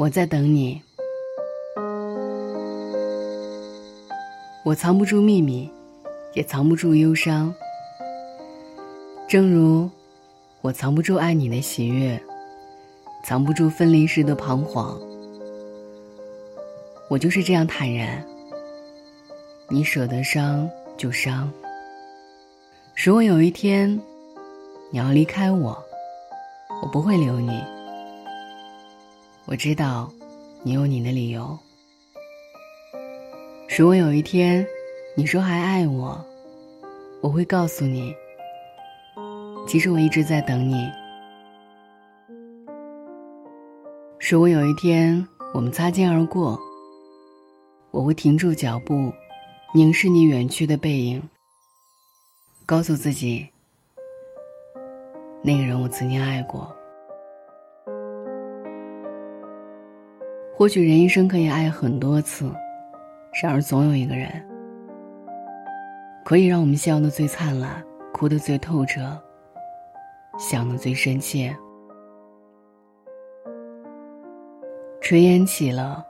我在等你。我藏不住秘密，也藏不住忧伤。正如我藏不住爱你的喜悦，藏不住分离时的彷徨。我就是这样坦然。你舍得伤就伤。如果有一天你要离开我，我不会留你。我知道你有你的理由。如果有一天你说还爱我，我会告诉你，其实我一直在等你。如果有一天我们擦肩而过，我会停住脚步，凝视你远去的背影，告诉自己，那个人我曾经爱过。或许人一生可以爱很多次，然而总有一个人，可以让我们笑得最灿烂，哭得最透彻，想得最深切。炊烟起了，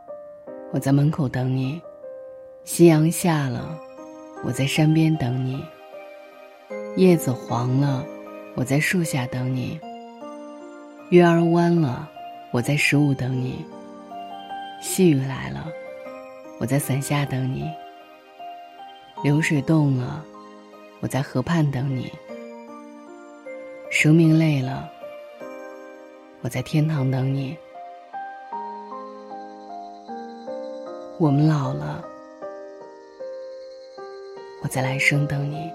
我在门口等你；夕阳下了，我在山边等你；叶子黄了，我在树下等你；月儿弯了，我在十五等你。细雨来了，我在伞下等你；流水动了，我在河畔等你；生命累了，我在天堂等你；我们老了，我在来生等你。